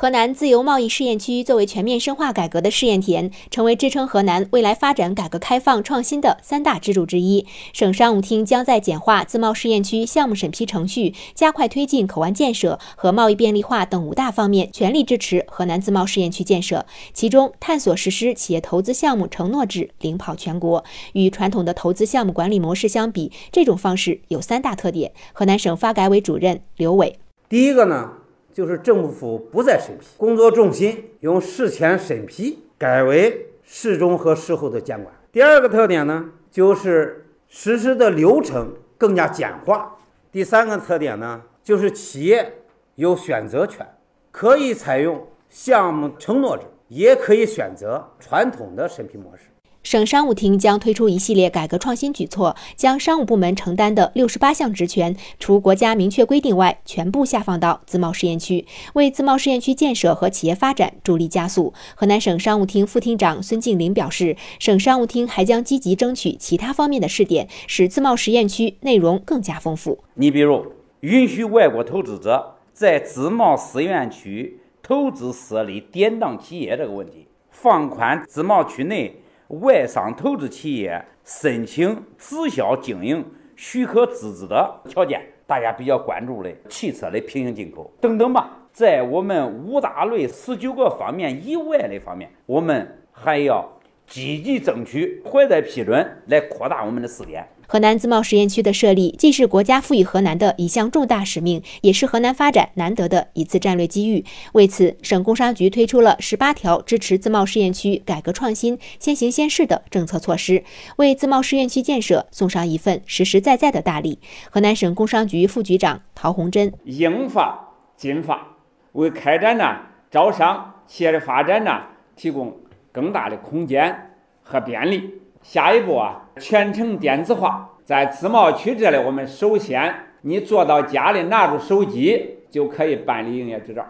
河南自由贸易试验区作为全面深化改革的试验田，成为支撑河南未来发展、改革开放、创新的三大支柱之一。省商务厅将在简化自贸试验区项目审批程序、加快推进口岸建设和贸易便利化等五大方面全力支持河南自贸试验区建设。其中，探索实施企业投资项目承诺制，领跑全国。与传统的投资项目管理模式相比，这种方式有三大特点。河南省发改委主任刘伟，第一个呢。就是政府不再审批，工作重心由事前审批改为事中和事后的监管。第二个特点呢，就是实施的流程更加简化。第三个特点呢，就是企业有选择权，可以采用项目承诺制，也可以选择传统的审批模式。省商务厅将推出一系列改革创新举措，将商务部门承担的六十八项职权，除国家明确规定外，全部下放到自贸试验区，为自贸试验区建设和企业发展助力加速。河南省商务厅副厅长孙静林表示，省商务厅还将积极争取其他方面的试点，使自贸试验区内容更加丰富。你比如，允许外国投资者在自贸试验区投资设立典当企业这个问题，放宽自贸区内。外商投资企业申请直销经营许可资质的条件，大家比较关注的汽车的平行进口。等等吧，在我们五大类十九个方面以外的方面，我们还要积极争取获得批准，来扩大我们的试点。河南自贸试验区的设立，既是国家赋予河南的一项重大使命，也是河南发展难得的一次战略机遇。为此，省工商局推出了十八条支持自贸试验区改革创新、先行先试的政策措施，为自贸试验区建设送上一份实实在在的大礼。河南省工商局副局长陶红珍：应发尽发，为开展呢招商企业的发展呢提供更大的空间和便利。下一步啊，全程电子化，在自贸区这里，我们首先你坐到家里，拿着手机就可以办理营业执照。